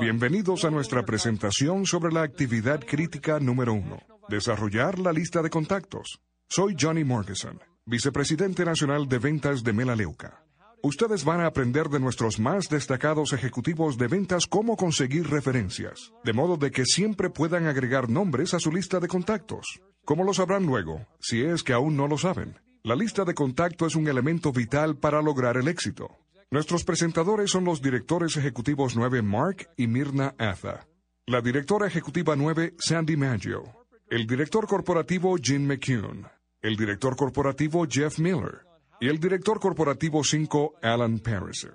Bienvenidos a nuestra presentación sobre la actividad crítica número uno, desarrollar la lista de contactos. Soy Johnny Morgeson, vicepresidente nacional de ventas de Melaleuca. Ustedes van a aprender de nuestros más destacados ejecutivos de ventas cómo conseguir referencias, de modo de que siempre puedan agregar nombres a su lista de contactos. Como lo sabrán luego, si es que aún no lo saben, la lista de contacto es un elemento vital para lograr el éxito. Nuestros presentadores son los directores ejecutivos 9 Mark y Mirna Atha, la directora ejecutiva 9 Sandy Maggio, el director corporativo Jim McCune, el director corporativo Jeff Miller y el director corporativo 5 Alan Pariser.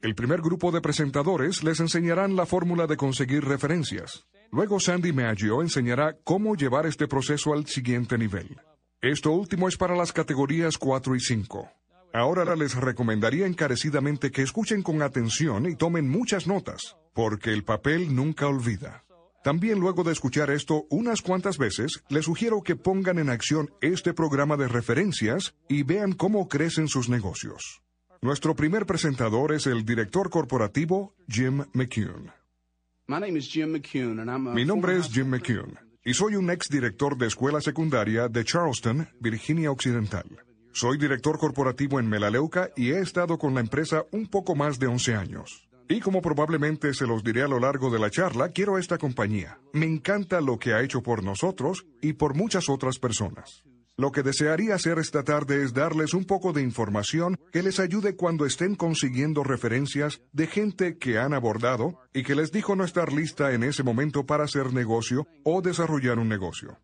El primer grupo de presentadores les enseñarán la fórmula de conseguir referencias. Luego Sandy Maggio enseñará cómo llevar este proceso al siguiente nivel. Esto último es para las categorías 4 y 5. Ahora les recomendaría encarecidamente que escuchen con atención y tomen muchas notas, porque el papel nunca olvida. También luego de escuchar esto unas cuantas veces, les sugiero que pongan en acción este programa de referencias y vean cómo crecen sus negocios. Nuestro primer presentador es el director corporativo Jim McCune. Mi nombre es Jim McCune y soy un ex director de escuela secundaria de Charleston, Virginia Occidental. Soy director corporativo en Melaleuca y he estado con la empresa un poco más de 11 años. Y como probablemente se los diré a lo largo de la charla, quiero esta compañía. Me encanta lo que ha hecho por nosotros y por muchas otras personas. Lo que desearía hacer esta tarde es darles un poco de información que les ayude cuando estén consiguiendo referencias de gente que han abordado y que les dijo no estar lista en ese momento para hacer negocio o desarrollar un negocio.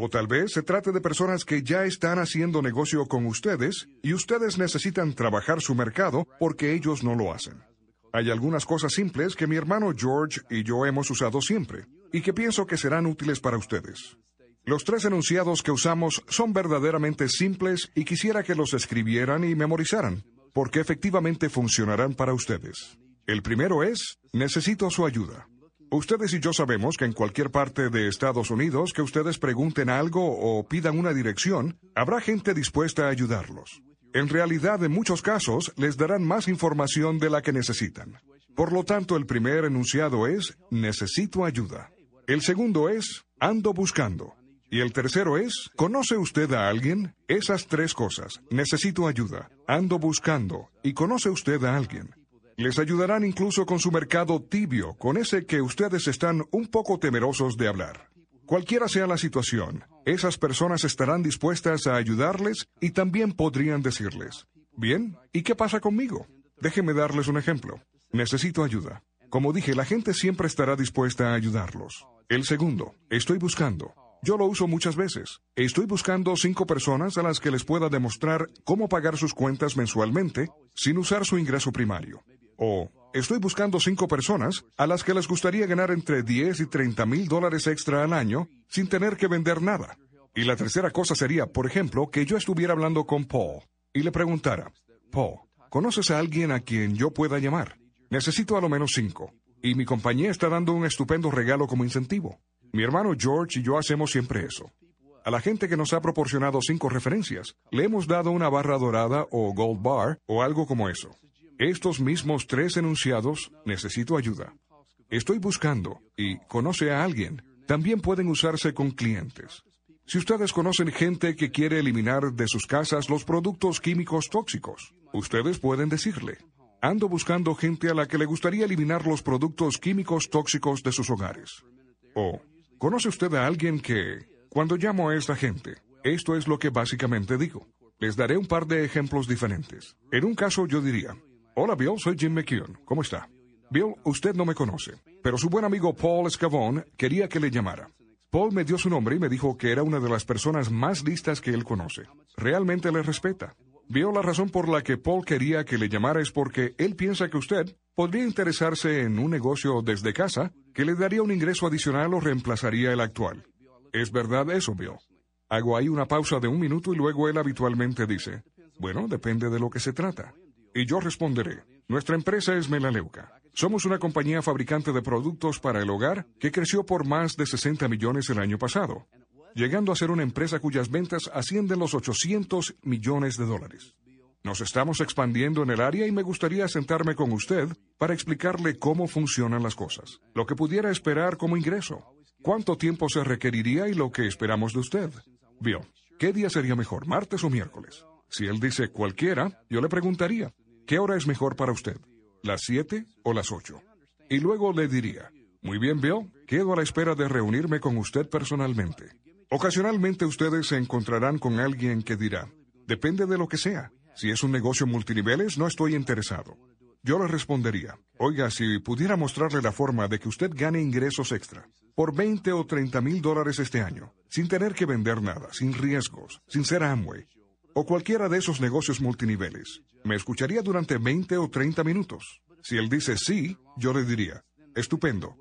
O tal vez se trate de personas que ya están haciendo negocio con ustedes y ustedes necesitan trabajar su mercado porque ellos no lo hacen. Hay algunas cosas simples que mi hermano George y yo hemos usado siempre y que pienso que serán útiles para ustedes. Los tres enunciados que usamos son verdaderamente simples y quisiera que los escribieran y memorizaran, porque efectivamente funcionarán para ustedes. El primero es, necesito su ayuda. Ustedes y yo sabemos que en cualquier parte de Estados Unidos que ustedes pregunten algo o pidan una dirección, habrá gente dispuesta a ayudarlos. En realidad, en muchos casos, les darán más información de la que necesitan. Por lo tanto, el primer enunciado es, necesito ayuda. El segundo es, ando buscando. Y el tercero es, ¿conoce usted a alguien? Esas tres cosas, necesito ayuda, ando buscando y conoce usted a alguien. Les ayudarán incluso con su mercado tibio, con ese que ustedes están un poco temerosos de hablar. Cualquiera sea la situación, esas personas estarán dispuestas a ayudarles y también podrían decirles, bien, ¿y qué pasa conmigo? Déjenme darles un ejemplo. Necesito ayuda. Como dije, la gente siempre estará dispuesta a ayudarlos. El segundo, estoy buscando. Yo lo uso muchas veces. Estoy buscando cinco personas a las que les pueda demostrar cómo pagar sus cuentas mensualmente sin usar su ingreso primario. O estoy buscando cinco personas a las que les gustaría ganar entre 10 y 30 mil dólares extra al año sin tener que vender nada. Y la tercera cosa sería, por ejemplo, que yo estuviera hablando con Paul y le preguntara, Paul, ¿conoces a alguien a quien yo pueda llamar? Necesito a lo menos cinco. Y mi compañía está dando un estupendo regalo como incentivo. Mi hermano George y yo hacemos siempre eso. A la gente que nos ha proporcionado cinco referencias, le hemos dado una barra dorada o gold bar o algo como eso. Estos mismos tres enunciados, necesito ayuda. Estoy buscando y conoce a alguien. También pueden usarse con clientes. Si ustedes conocen gente que quiere eliminar de sus casas los productos químicos tóxicos, ustedes pueden decirle, ando buscando gente a la que le gustaría eliminar los productos químicos tóxicos de sus hogares. O, ¿conoce usted a alguien que, cuando llamo a esta gente, esto es lo que básicamente digo? Les daré un par de ejemplos diferentes. En un caso yo diría, Hola Bill, soy Jim McKeon. ¿Cómo está? Bill, usted no me conoce, pero su buen amigo Paul Scavone quería que le llamara. Paul me dio su nombre y me dijo que era una de las personas más listas que él conoce. Realmente le respeta. Vio la razón por la que Paul quería que le llamara es porque él piensa que usted podría interesarse en un negocio desde casa que le daría un ingreso adicional o reemplazaría el actual. ¿Es verdad eso, Bill? Hago ahí una pausa de un minuto y luego él habitualmente dice, bueno, depende de lo que se trata. Y yo responderé, nuestra empresa es Melaleuca. Somos una compañía fabricante de productos para el hogar que creció por más de 60 millones el año pasado, llegando a ser una empresa cuyas ventas ascienden los 800 millones de dólares. Nos estamos expandiendo en el área y me gustaría sentarme con usted para explicarle cómo funcionan las cosas, lo que pudiera esperar como ingreso, cuánto tiempo se requeriría y lo que esperamos de usted. Vio, ¿qué día sería mejor, martes o miércoles? Si él dice cualquiera, yo le preguntaría, ¿qué hora es mejor para usted? ¿Las siete o las ocho? Y luego le diría, muy bien, Bill, quedo a la espera de reunirme con usted personalmente. Ocasionalmente ustedes se encontrarán con alguien que dirá, depende de lo que sea. Si es un negocio multiniveles, no estoy interesado. Yo le respondería, oiga, si pudiera mostrarle la forma de que usted gane ingresos extra, por 20 o 30 mil dólares este año, sin tener que vender nada, sin riesgos, sin ser Amway, o cualquiera de esos negocios multiniveles, me escucharía durante 20 o 30 minutos. Si él dice sí, yo le diría, estupendo,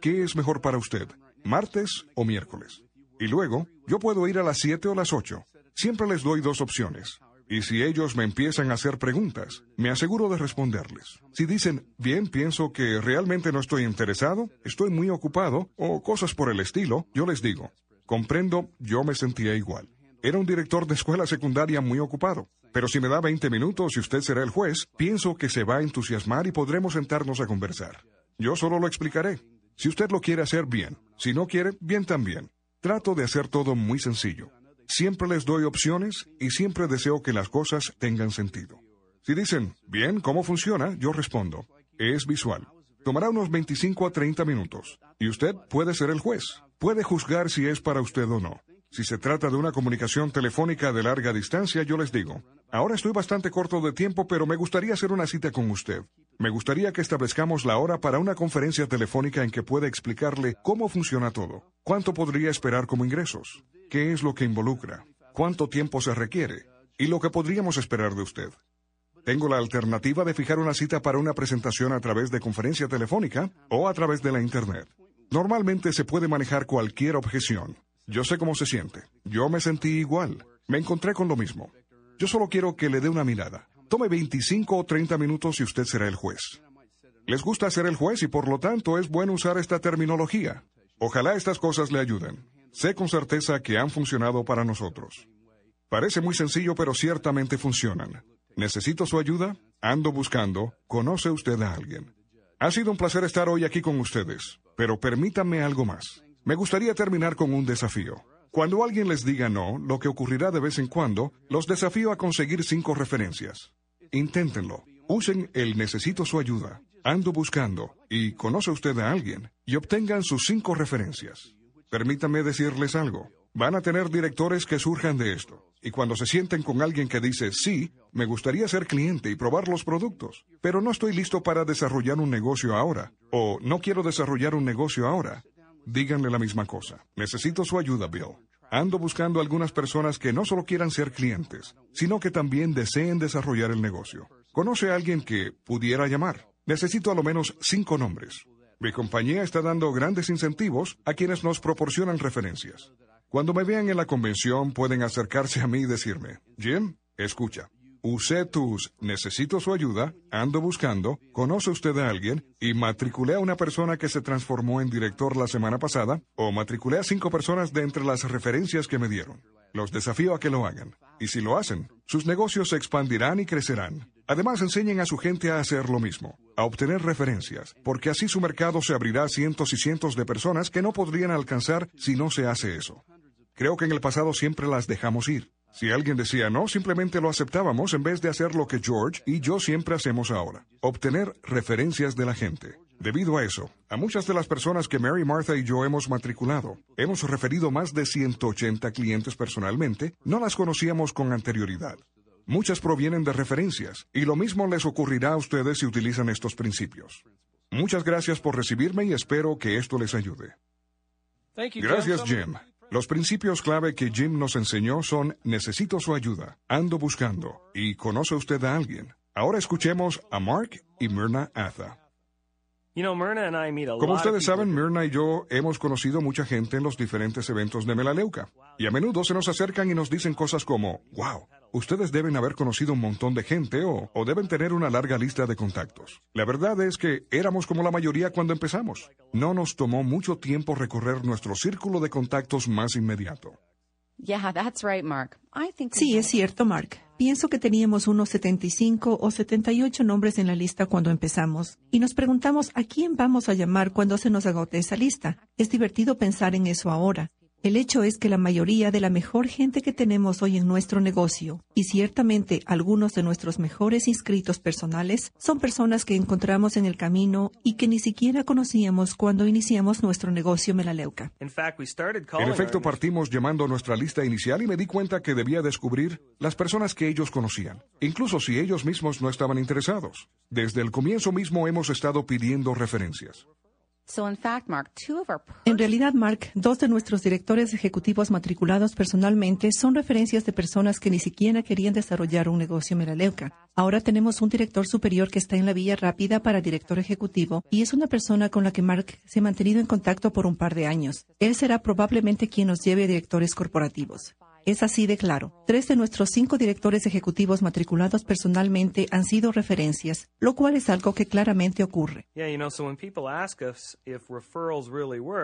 ¿qué es mejor para usted, martes o miércoles? Y luego, yo puedo ir a las 7 o las 8. Siempre les doy dos opciones. Y si ellos me empiezan a hacer preguntas, me aseguro de responderles. Si dicen, bien, pienso que realmente no estoy interesado, estoy muy ocupado, o cosas por el estilo, yo les digo, comprendo, yo me sentía igual. Era un director de escuela secundaria muy ocupado. Pero si me da 20 minutos y usted será el juez, pienso que se va a entusiasmar y podremos sentarnos a conversar. Yo solo lo explicaré. Si usted lo quiere hacer bien, si no quiere, bien también. Trato de hacer todo muy sencillo. Siempre les doy opciones y siempre deseo que las cosas tengan sentido. Si dicen, bien, ¿cómo funciona? Yo respondo, es visual. Tomará unos 25 a 30 minutos. Y usted puede ser el juez. Puede juzgar si es para usted o no. Si se trata de una comunicación telefónica de larga distancia, yo les digo, ahora estoy bastante corto de tiempo, pero me gustaría hacer una cita con usted. Me gustaría que establezcamos la hora para una conferencia telefónica en que pueda explicarle cómo funciona todo, cuánto podría esperar como ingresos, qué es lo que involucra, cuánto tiempo se requiere y lo que podríamos esperar de usted. Tengo la alternativa de fijar una cita para una presentación a través de conferencia telefónica o a través de la Internet. Normalmente se puede manejar cualquier objeción. Yo sé cómo se siente. Yo me sentí igual. Me encontré con lo mismo. Yo solo quiero que le dé una mirada. Tome 25 o 30 minutos y usted será el juez. Les gusta ser el juez y por lo tanto es bueno usar esta terminología. Ojalá estas cosas le ayuden. Sé con certeza que han funcionado para nosotros. Parece muy sencillo, pero ciertamente funcionan. ¿Necesito su ayuda? Ando buscando. ¿Conoce usted a alguien? Ha sido un placer estar hoy aquí con ustedes, pero permítanme algo más. Me gustaría terminar con un desafío. Cuando alguien les diga no, lo que ocurrirá de vez en cuando, los desafío a conseguir cinco referencias. Inténtenlo. Usen el necesito su ayuda, ando buscando y conoce usted a alguien y obtengan sus cinco referencias. Permítanme decirles algo. Van a tener directores que surjan de esto. Y cuando se sienten con alguien que dice, sí, me gustaría ser cliente y probar los productos, pero no estoy listo para desarrollar un negocio ahora, o no quiero desarrollar un negocio ahora, díganle la misma cosa. Necesito su ayuda, Bill. Ando buscando algunas personas que no solo quieran ser clientes, sino que también deseen desarrollar el negocio. ¿Conoce a alguien que pudiera llamar? Necesito a lo menos cinco nombres. Mi compañía está dando grandes incentivos a quienes nos proporcionan referencias. Cuando me vean en la convención pueden acercarse a mí y decirme, Jim, escucha, usé tus necesito su ayuda, ando buscando, conoce usted a alguien y matriculé a una persona que se transformó en director la semana pasada o matriculé a cinco personas de entre las referencias que me dieron. Los desafío a que lo hagan. Y si lo hacen, sus negocios se expandirán y crecerán. Además, enseñen a su gente a hacer lo mismo, a obtener referencias, porque así su mercado se abrirá a cientos y cientos de personas que no podrían alcanzar si no se hace eso. Creo que en el pasado siempre las dejamos ir. Si alguien decía no, simplemente lo aceptábamos en vez de hacer lo que George y yo siempre hacemos ahora, obtener referencias de la gente. Debido a eso, a muchas de las personas que Mary, Martha y yo hemos matriculado, hemos referido más de 180 clientes personalmente, no las conocíamos con anterioridad. Muchas provienen de referencias, y lo mismo les ocurrirá a ustedes si utilizan estos principios. Muchas gracias por recibirme y espero que esto les ayude. Gracias, Jim. Los principios clave que Jim nos enseñó son necesito su ayuda, ando buscando y conoce usted a alguien. Ahora escuchemos a Mark y Myrna Atha. Como ustedes saben, Myrna y yo hemos conocido mucha gente en los diferentes eventos de Melaleuca. Y a menudo se nos acercan y nos dicen cosas como, wow, ustedes deben haber conocido un montón de gente o, o, deben tener una larga lista de contactos. La verdad es que éramos como la mayoría cuando empezamos. No nos tomó mucho tiempo recorrer nuestro círculo de contactos más inmediato. Sí, es cierto, Mark. Pienso que teníamos unos 75 o 78 nombres en la lista cuando empezamos y nos preguntamos a quién vamos a llamar cuando se nos agote esa lista. Es divertido pensar en eso ahora. El hecho es que la mayoría de la mejor gente que tenemos hoy en nuestro negocio, y ciertamente algunos de nuestros mejores inscritos personales, son personas que encontramos en el camino y que ni siquiera conocíamos cuando iniciamos nuestro negocio Melaleuca. En efecto, partimos llamando a nuestra lista inicial y me di cuenta que debía descubrir las personas que ellos conocían, incluso si ellos mismos no estaban interesados. Desde el comienzo mismo hemos estado pidiendo referencias. En realidad, Mark, dos de nuestros directores ejecutivos matriculados personalmente son referencias de personas que ni siquiera querían desarrollar un negocio Melaleuca. Ahora tenemos un director superior que está en la vía rápida para director ejecutivo y es una persona con la que Mark se ha mantenido en contacto por un par de años. Él será probablemente quien nos lleve a directores corporativos. Es así de claro. Tres de nuestros cinco directores ejecutivos matriculados personalmente han sido referencias, lo cual es algo que claramente ocurre.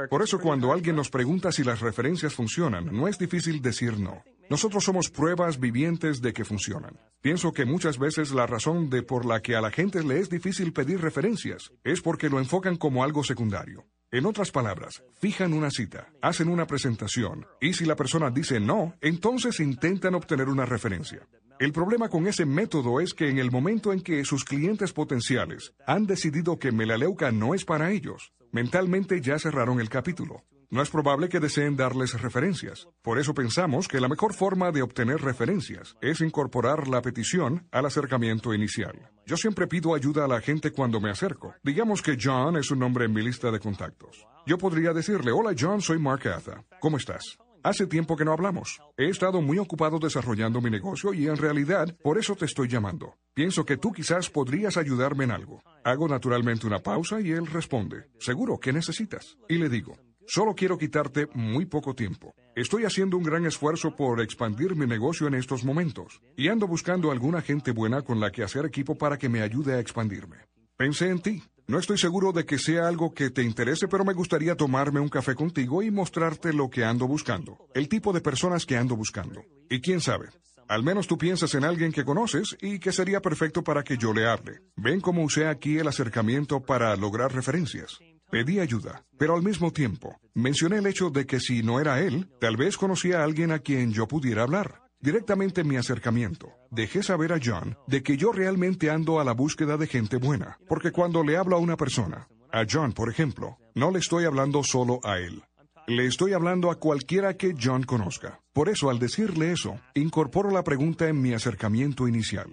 Por eso cuando alguien nos pregunta si las referencias funcionan, no es difícil decir no. Nosotros somos pruebas vivientes de que funcionan. Pienso que muchas veces la razón de por la que a la gente le es difícil pedir referencias es porque lo enfocan como algo secundario. En otras palabras, fijan una cita, hacen una presentación, y si la persona dice no, entonces intentan obtener una referencia. El problema con ese método es que en el momento en que sus clientes potenciales han decidido que Melaleuca no es para ellos, mentalmente ya cerraron el capítulo. No es probable que deseen darles referencias. Por eso pensamos que la mejor forma de obtener referencias es incorporar la petición al acercamiento inicial. Yo siempre pido ayuda a la gente cuando me acerco. Digamos que John es un nombre en mi lista de contactos. Yo podría decirle, hola John, soy Mark Atha. ¿Cómo estás? Hace tiempo que no hablamos. He estado muy ocupado desarrollando mi negocio y en realidad por eso te estoy llamando. Pienso que tú quizás podrías ayudarme en algo. Hago naturalmente una pausa y él responde, seguro, ¿qué necesitas? Y le digo, Solo quiero quitarte muy poco tiempo. Estoy haciendo un gran esfuerzo por expandir mi negocio en estos momentos y ando buscando alguna gente buena con la que hacer equipo para que me ayude a expandirme. Pensé en ti. No estoy seguro de que sea algo que te interese, pero me gustaría tomarme un café contigo y mostrarte lo que ando buscando, el tipo de personas que ando buscando. Y quién sabe, al menos tú piensas en alguien que conoces y que sería perfecto para que yo le hable. Ven cómo usé aquí el acercamiento para lograr referencias. Pedí ayuda, pero al mismo tiempo mencioné el hecho de que si no era él, tal vez conocía a alguien a quien yo pudiera hablar. Directamente en mi acercamiento, dejé saber a John de que yo realmente ando a la búsqueda de gente buena, porque cuando le hablo a una persona, a John por ejemplo, no le estoy hablando solo a él. Le estoy hablando a cualquiera que John conozca. Por eso, al decirle eso, incorporo la pregunta en mi acercamiento inicial.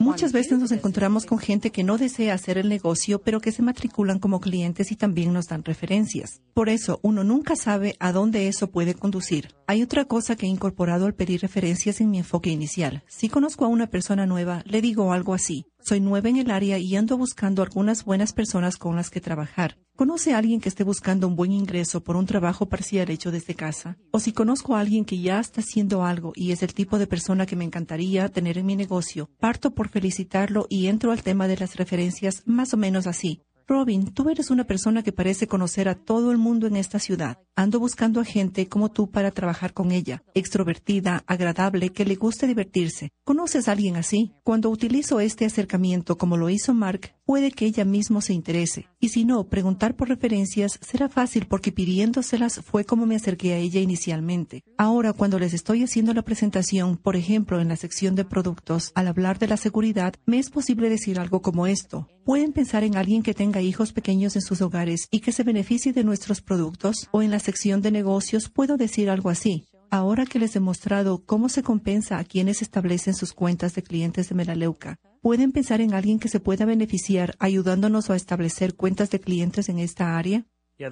Muchas veces nos encontramos con gente que no desea hacer el negocio, pero que se matriculan como clientes y también nos dan referencias. Por eso, uno nunca sabe a dónde eso puede conducir. Hay otra cosa que he incorporado al pedir referencias en mi enfoque inicial. Si conozco a una persona nueva, le digo algo así. Soy nueva en el área y ando buscando algunas buenas personas con las que trabajar. ¿Conoce a alguien que esté buscando un buen ingreso por un trabajo parcial hecho desde casa? O si conozco a alguien que ya está haciendo algo y es el tipo de persona que me encantaría tener en mi negocio, parto por felicitarlo y entro al tema de las referencias más o menos así. Robin, tú eres una persona que parece conocer a todo el mundo en esta ciudad. Ando buscando a gente como tú para trabajar con ella, extrovertida, agradable, que le guste divertirse. ¿Conoces a alguien así? Cuando utilizo este acercamiento como lo hizo Mark, puede que ella mismo se interese. Y si no, preguntar por referencias será fácil porque pidiéndoselas fue como me acerqué a ella inicialmente. Ahora, cuando les estoy haciendo la presentación, por ejemplo, en la sección de productos, al hablar de la seguridad, me es posible decir algo como esto. Pueden pensar en alguien que tenga hijos pequeños en sus hogares y que se beneficie de nuestros productos, o en la sección de negocios puedo decir algo así. Ahora que les he mostrado cómo se compensa a quienes establecen sus cuentas de clientes de Melaleuca, ¿pueden pensar en alguien que se pueda beneficiar ayudándonos a establecer cuentas de clientes en esta área? Sí,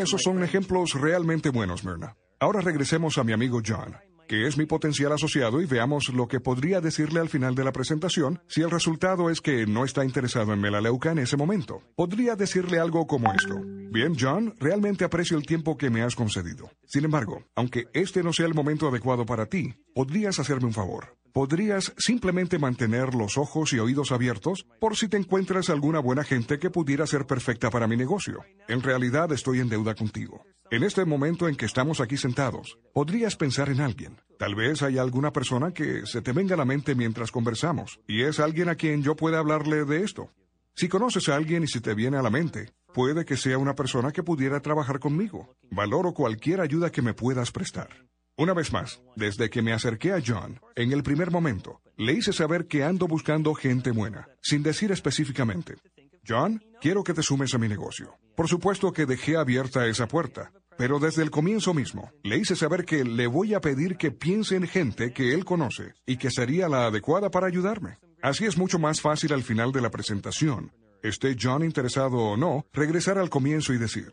esos son ejemplos realmente buenos, Myrna. Ahora regresemos a mi amigo John que es mi potencial asociado, y veamos lo que podría decirle al final de la presentación si el resultado es que no está interesado en Melaleuca en ese momento. Podría decirle algo como esto. Bien, John, realmente aprecio el tiempo que me has concedido. Sin embargo, aunque este no sea el momento adecuado para ti, podrías hacerme un favor. Podrías simplemente mantener los ojos y oídos abiertos por si te encuentras alguna buena gente que pudiera ser perfecta para mi negocio. En realidad estoy en deuda contigo. En este momento en que estamos aquí sentados, podrías pensar en alguien. Tal vez haya alguna persona que se te venga a la mente mientras conversamos, y es alguien a quien yo pueda hablarle de esto. Si conoces a alguien y si te viene a la mente, puede que sea una persona que pudiera trabajar conmigo. Valoro cualquier ayuda que me puedas prestar. Una vez más, desde que me acerqué a John, en el primer momento, le hice saber que ando buscando gente buena, sin decir específicamente. John, quiero que te sumes a mi negocio. Por supuesto que dejé abierta esa puerta, pero desde el comienzo mismo, le hice saber que le voy a pedir que piense en gente que él conoce y que sería la adecuada para ayudarme. Así es mucho más fácil al final de la presentación, esté John interesado o no, regresar al comienzo y decir,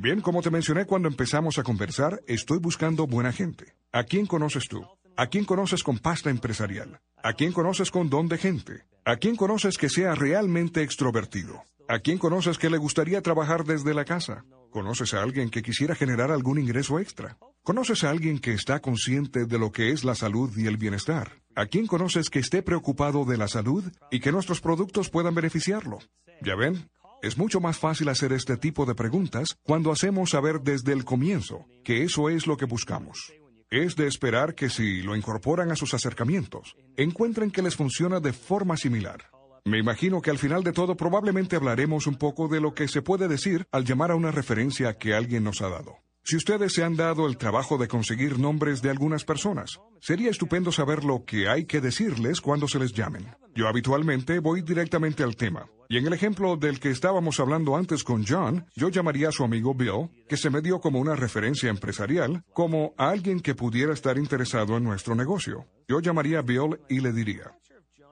Bien, como te mencioné cuando empezamos a conversar, estoy buscando buena gente. ¿A quién conoces tú? ¿A quién conoces con pasta empresarial? ¿A quién conoces con don de gente? ¿A quién conoces que sea realmente extrovertido? ¿A quién conoces que le gustaría trabajar desde la casa? ¿Conoces a alguien que quisiera generar algún ingreso extra? ¿Conoces a alguien que está consciente de lo que es la salud y el bienestar? ¿A quién conoces que esté preocupado de la salud y que nuestros productos puedan beneficiarlo? ¿Ya ven? Es mucho más fácil hacer este tipo de preguntas cuando hacemos saber desde el comienzo que eso es lo que buscamos. Es de esperar que si lo incorporan a sus acercamientos, encuentren que les funciona de forma similar. Me imagino que al final de todo probablemente hablaremos un poco de lo que se puede decir al llamar a una referencia que alguien nos ha dado. Si ustedes se han dado el trabajo de conseguir nombres de algunas personas, sería estupendo saber lo que hay que decirles cuando se les llamen. Yo habitualmente voy directamente al tema. Y en el ejemplo del que estábamos hablando antes con John, yo llamaría a su amigo Bill, que se me dio como una referencia empresarial, como a alguien que pudiera estar interesado en nuestro negocio. Yo llamaría a Bill y le diría,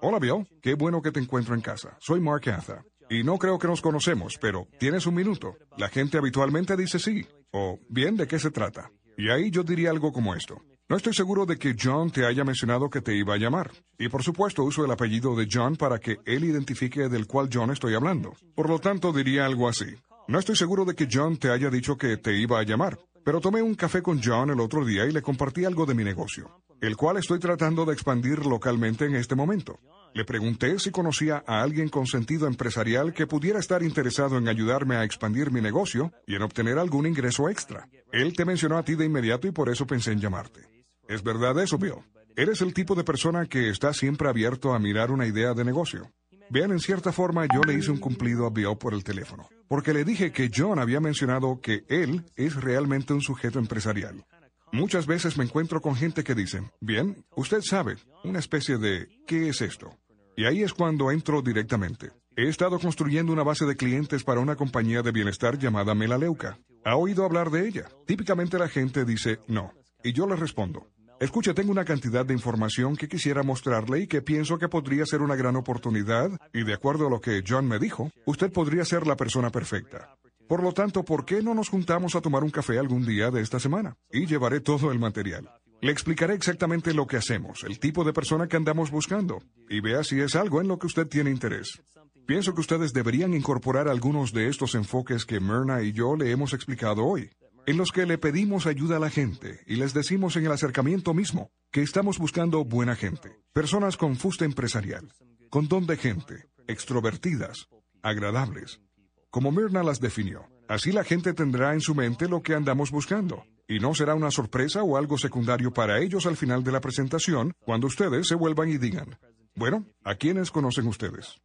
Hola Bill, qué bueno que te encuentro en casa. Soy Mark Atha. Y no creo que nos conocemos, pero ¿tienes un minuto? La gente habitualmente dice sí. O, bien, ¿de qué se trata? Y ahí yo diría algo como esto. No estoy seguro de que John te haya mencionado que te iba a llamar. Y por supuesto uso el apellido de John para que él identifique del cual John estoy hablando. Por lo tanto diría algo así. No estoy seguro de que John te haya dicho que te iba a llamar, pero tomé un café con John el otro día y le compartí algo de mi negocio, el cual estoy tratando de expandir localmente en este momento. Le pregunté si conocía a alguien con sentido empresarial que pudiera estar interesado en ayudarme a expandir mi negocio y en obtener algún ingreso extra. Él te mencionó a ti de inmediato y por eso pensé en llamarte. ¿Es verdad eso, Bill? Eres el tipo de persona que está siempre abierto a mirar una idea de negocio. Vean, en cierta forma yo le hice un cumplido a Bill por el teléfono, porque le dije que John había mencionado que él es realmente un sujeto empresarial. Muchas veces me encuentro con gente que dice, bien, usted sabe, una especie de, ¿qué es esto? Y ahí es cuando entro directamente. He estado construyendo una base de clientes para una compañía de bienestar llamada Melaleuca. ¿Ha oído hablar de ella? Típicamente la gente dice no. Y yo le respondo, escuche, tengo una cantidad de información que quisiera mostrarle y que pienso que podría ser una gran oportunidad, y de acuerdo a lo que John me dijo, usted podría ser la persona perfecta. Por lo tanto, ¿por qué no nos juntamos a tomar un café algún día de esta semana? Y llevaré todo el material. Le explicaré exactamente lo que hacemos, el tipo de persona que andamos buscando, y vea si es algo en lo que usted tiene interés. Pienso que ustedes deberían incorporar algunos de estos enfoques que Myrna y yo le hemos explicado hoy, en los que le pedimos ayuda a la gente y les decimos en el acercamiento mismo que estamos buscando buena gente, personas con fuste empresarial, con don de gente, extrovertidas, agradables, como Myrna las definió. Así la gente tendrá en su mente lo que andamos buscando, y no será una sorpresa o algo secundario para ellos al final de la presentación, cuando ustedes se vuelvan y digan, bueno, ¿a quiénes conocen ustedes?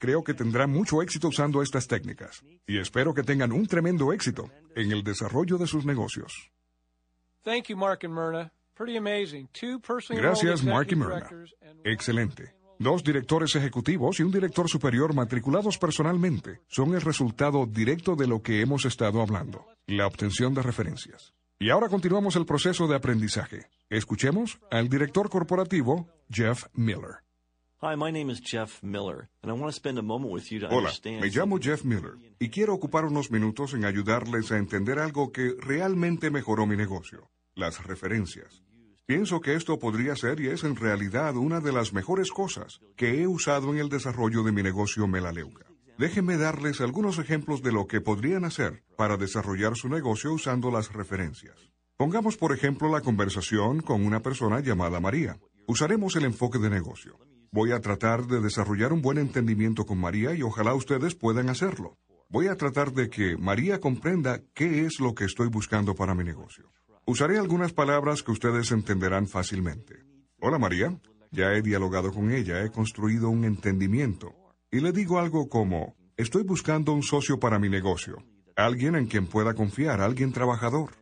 Creo que tendrán mucho éxito usando estas técnicas, y espero que tengan un tremendo éxito en el desarrollo de sus negocios. Gracias, Mark y Myrna. Excelente. Dos directores ejecutivos y un director superior matriculados personalmente son el resultado directo de lo que hemos estado hablando, la obtención de referencias. Y ahora continuamos el proceso de aprendizaje. Escuchemos al director corporativo Jeff Miller. Hola, me llamo Jeff Miller y quiero ocupar unos minutos en ayudarles a entender algo que realmente mejoró mi negocio, las referencias. Pienso que esto podría ser y es en realidad una de las mejores cosas que he usado en el desarrollo de mi negocio Melaleuca. Déjenme darles algunos ejemplos de lo que podrían hacer para desarrollar su negocio usando las referencias. Pongamos por ejemplo la conversación con una persona llamada María. Usaremos el enfoque de negocio. Voy a tratar de desarrollar un buen entendimiento con María y ojalá ustedes puedan hacerlo. Voy a tratar de que María comprenda qué es lo que estoy buscando para mi negocio. Usaré algunas palabras que ustedes entenderán fácilmente. Hola María, ya he dialogado con ella, he construido un entendimiento. Y le digo algo como, estoy buscando un socio para mi negocio, alguien en quien pueda confiar, alguien trabajador,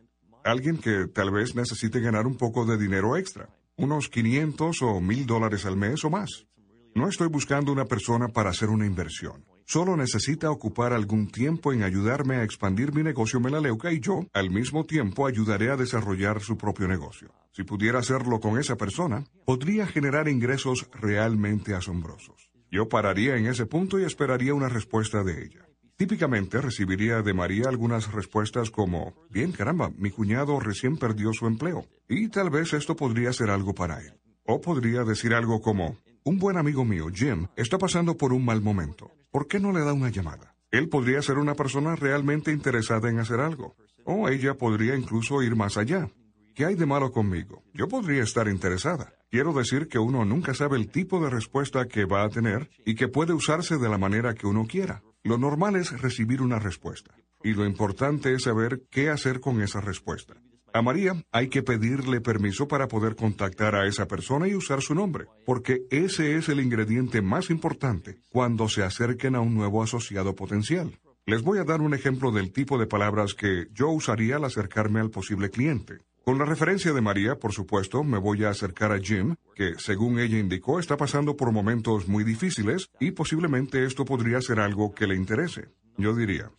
alguien que tal vez necesite ganar un poco de dinero extra, unos 500 o 1000 dólares al mes o más. No estoy buscando una persona para hacer una inversión solo necesita ocupar algún tiempo en ayudarme a expandir mi negocio Melaleuca y yo, al mismo tiempo, ayudaré a desarrollar su propio negocio. Si pudiera hacerlo con esa persona, podría generar ingresos realmente asombrosos. Yo pararía en ese punto y esperaría una respuesta de ella. Típicamente recibiría de María algunas respuestas como, bien caramba, mi cuñado recién perdió su empleo, y tal vez esto podría ser algo para él. O podría decir algo como, un buen amigo mío, Jim, está pasando por un mal momento. ¿por qué no le da una llamada? Él podría ser una persona realmente interesada en hacer algo. O ella podría incluso ir más allá. ¿Qué hay de malo conmigo? Yo podría estar interesada. Quiero decir que uno nunca sabe el tipo de respuesta que va a tener y que puede usarse de la manera que uno quiera. Lo normal es recibir una respuesta. Y lo importante es saber qué hacer con esa respuesta. A María hay que pedirle permiso para poder contactar a esa persona y usar su nombre, porque ese es el ingrediente más importante cuando se acerquen a un nuevo asociado potencial. Les voy a dar un ejemplo del tipo de palabras que yo usaría al acercarme al posible cliente. Con la referencia de María, por supuesto, me voy a acercar a Jim, que, según ella indicó, está pasando por momentos muy difíciles y posiblemente esto podría ser algo que le interese. Yo diría,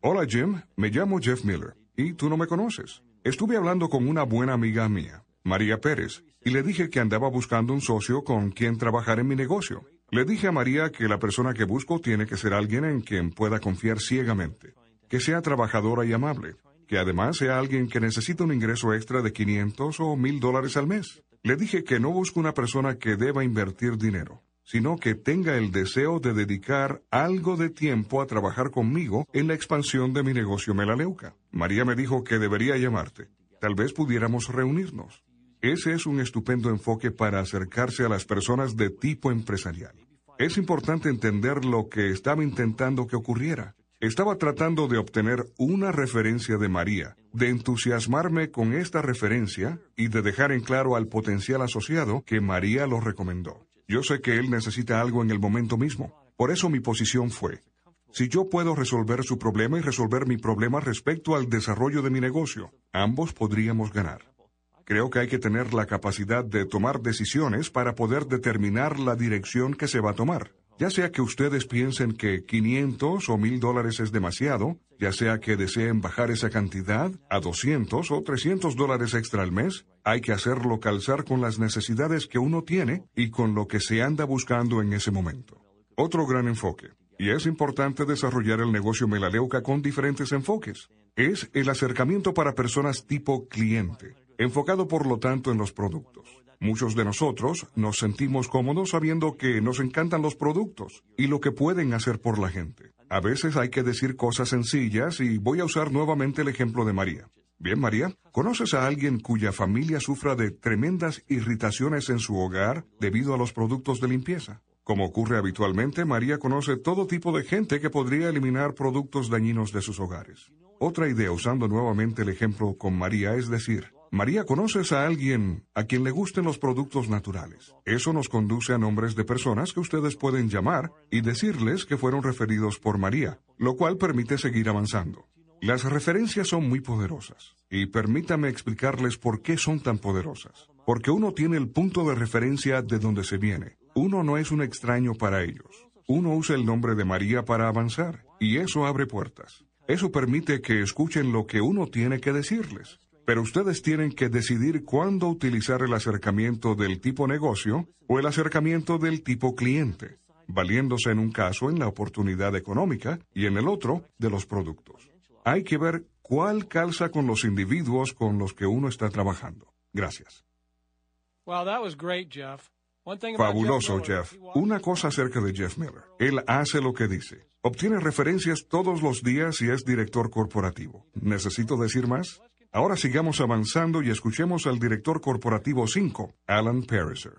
Hola Jim, me llamo Jeff Miller, y tú no me conoces. Estuve hablando con una buena amiga mía, María Pérez, y le dije que andaba buscando un socio con quien trabajar en mi negocio. Le dije a María que la persona que busco tiene que ser alguien en quien pueda confiar ciegamente, que sea trabajadora y amable, que además sea alguien que necesita un ingreso extra de 500 o 1000 dólares al mes. Le dije que no busco una persona que deba invertir dinero, sino que tenga el deseo de dedicar algo de tiempo a trabajar conmigo en la expansión de mi negocio Melaleuca. María me dijo que debería llamarte. Tal vez pudiéramos reunirnos. Ese es un estupendo enfoque para acercarse a las personas de tipo empresarial. Es importante entender lo que estaba intentando que ocurriera. Estaba tratando de obtener una referencia de María, de entusiasmarme con esta referencia y de dejar en claro al potencial asociado que María lo recomendó. Yo sé que él necesita algo en el momento mismo. Por eso mi posición fue, si yo puedo resolver su problema y resolver mi problema respecto al desarrollo de mi negocio, ambos podríamos ganar. Creo que hay que tener la capacidad de tomar decisiones para poder determinar la dirección que se va a tomar. Ya sea que ustedes piensen que 500 o 1000 dólares es demasiado, ya sea que deseen bajar esa cantidad a 200 o 300 dólares extra al mes, hay que hacerlo calzar con las necesidades que uno tiene y con lo que se anda buscando en ese momento. Otro gran enfoque, y es importante desarrollar el negocio Melaleuca con diferentes enfoques, es el acercamiento para personas tipo cliente, enfocado por lo tanto en los productos. Muchos de nosotros nos sentimos cómodos sabiendo que nos encantan los productos y lo que pueden hacer por la gente. A veces hay que decir cosas sencillas y voy a usar nuevamente el ejemplo de María. Bien, María, ¿conoces a alguien cuya familia sufra de tremendas irritaciones en su hogar debido a los productos de limpieza? Como ocurre habitualmente, María conoce todo tipo de gente que podría eliminar productos dañinos de sus hogares. Otra idea usando nuevamente el ejemplo con María es decir, María, ¿conoces a alguien a quien le gusten los productos naturales? Eso nos conduce a nombres de personas que ustedes pueden llamar y decirles que fueron referidos por María, lo cual permite seguir avanzando. Las referencias son muy poderosas, y permítame explicarles por qué son tan poderosas. Porque uno tiene el punto de referencia de donde se viene. Uno no es un extraño para ellos. Uno usa el nombre de María para avanzar, y eso abre puertas. Eso permite que escuchen lo que uno tiene que decirles. Pero ustedes tienen que decidir cuándo utilizar el acercamiento del tipo negocio o el acercamiento del tipo cliente, valiéndose en un caso en la oportunidad económica y en el otro de los productos. Hay que ver cuál calza con los individuos con los que uno está trabajando. Gracias. Fabuloso, Jeff. Una cosa acerca de Jeff Miller. Él hace lo que dice. Obtiene referencias todos los días y es director corporativo. ¿Necesito decir más? Ahora sigamos avanzando y escuchemos al director corporativo 5, Alan Pariser.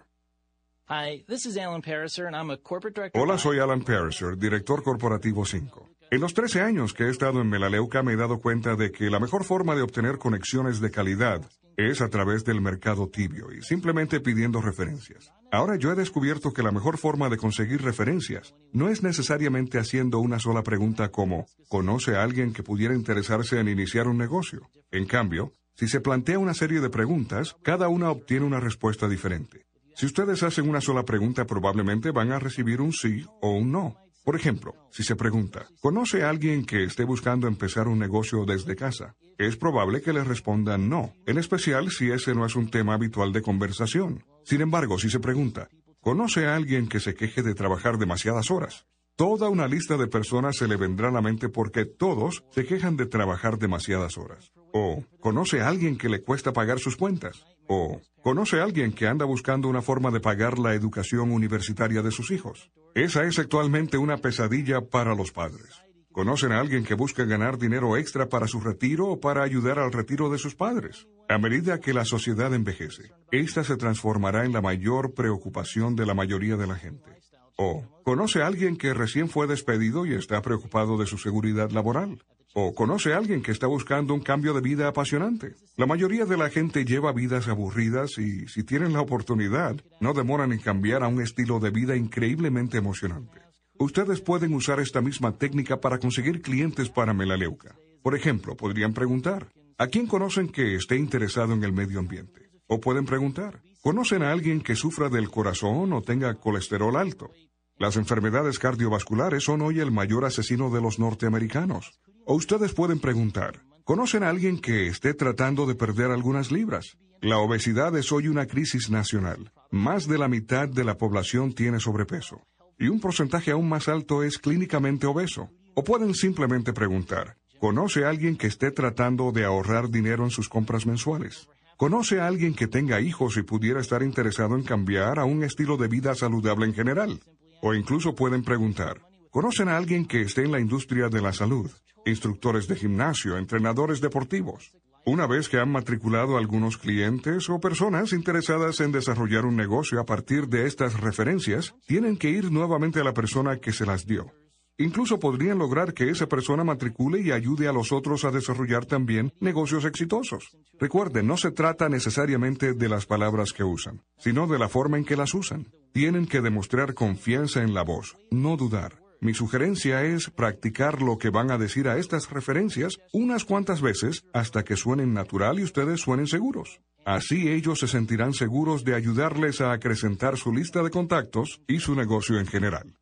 Hola, soy Alan Pariser, director corporativo 5. En los 13 años que he estado en Melaleuca me he dado cuenta de que la mejor forma de obtener conexiones de calidad es a través del mercado tibio y simplemente pidiendo referencias. Ahora yo he descubierto que la mejor forma de conseguir referencias no es necesariamente haciendo una sola pregunta como ¿conoce a alguien que pudiera interesarse en iniciar un negocio? En cambio, si se plantea una serie de preguntas, cada una obtiene una respuesta diferente. Si ustedes hacen una sola pregunta, probablemente van a recibir un sí o un no. Por ejemplo, si se pregunta, ¿conoce a alguien que esté buscando empezar un negocio desde casa? Es probable que le respondan no, en especial si ese no es un tema habitual de conversación. Sin embargo, si se pregunta, ¿conoce a alguien que se queje de trabajar demasiadas horas? Toda una lista de personas se le vendrá a la mente porque todos se quejan de trabajar demasiadas horas. O, ¿conoce a alguien que le cuesta pagar sus cuentas? ¿O conoce a alguien que anda buscando una forma de pagar la educación universitaria de sus hijos? Esa es actualmente una pesadilla para los padres. ¿Conocen a alguien que busca ganar dinero extra para su retiro o para ayudar al retiro de sus padres? A medida que la sociedad envejece, esta se transformará en la mayor preocupación de la mayoría de la gente. ¿O conoce a alguien que recién fue despedido y está preocupado de su seguridad laboral? ¿O conoce a alguien que está buscando un cambio de vida apasionante? La mayoría de la gente lleva vidas aburridas y, si tienen la oportunidad, no demoran en cambiar a un estilo de vida increíblemente emocionante. Ustedes pueden usar esta misma técnica para conseguir clientes para Melaleuca. Por ejemplo, podrían preguntar, ¿a quién conocen que esté interesado en el medio ambiente? O pueden preguntar, ¿conocen a alguien que sufra del corazón o tenga colesterol alto? Las enfermedades cardiovasculares son hoy el mayor asesino de los norteamericanos. O ustedes pueden preguntar, ¿conocen a alguien que esté tratando de perder algunas libras? La obesidad es hoy una crisis nacional. Más de la mitad de la población tiene sobrepeso. Y un porcentaje aún más alto es clínicamente obeso. O pueden simplemente preguntar, ¿conoce a alguien que esté tratando de ahorrar dinero en sus compras mensuales? ¿Conoce a alguien que tenga hijos y pudiera estar interesado en cambiar a un estilo de vida saludable en general? O incluso pueden preguntar, ¿conocen a alguien que esté en la industria de la salud? instructores de gimnasio, entrenadores deportivos. Una vez que han matriculado a algunos clientes o personas interesadas en desarrollar un negocio a partir de estas referencias, tienen que ir nuevamente a la persona que se las dio. Incluso podrían lograr que esa persona matricule y ayude a los otros a desarrollar también negocios exitosos. Recuerden, no se trata necesariamente de las palabras que usan, sino de la forma en que las usan. Tienen que demostrar confianza en la voz, no dudar. Mi sugerencia es practicar lo que van a decir a estas referencias unas cuantas veces hasta que suenen natural y ustedes suenen seguros. Así ellos se sentirán seguros de ayudarles a acrecentar su lista de contactos y su negocio en general.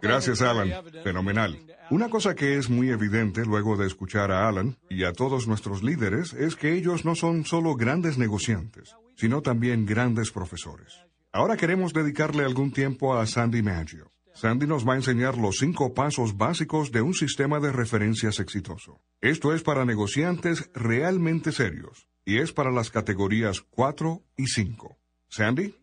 Gracias, Alan. Fenomenal. Una cosa que es muy evidente luego de escuchar a Alan y a todos nuestros líderes es que ellos no son solo grandes negociantes, sino también grandes profesores. Ahora queremos dedicarle algún tiempo a Sandy Maggio. Sandy nos va a enseñar los cinco pasos básicos de un sistema de referencias exitoso. Esto es para negociantes realmente serios y es para las categorías 4 y 5. Sandy?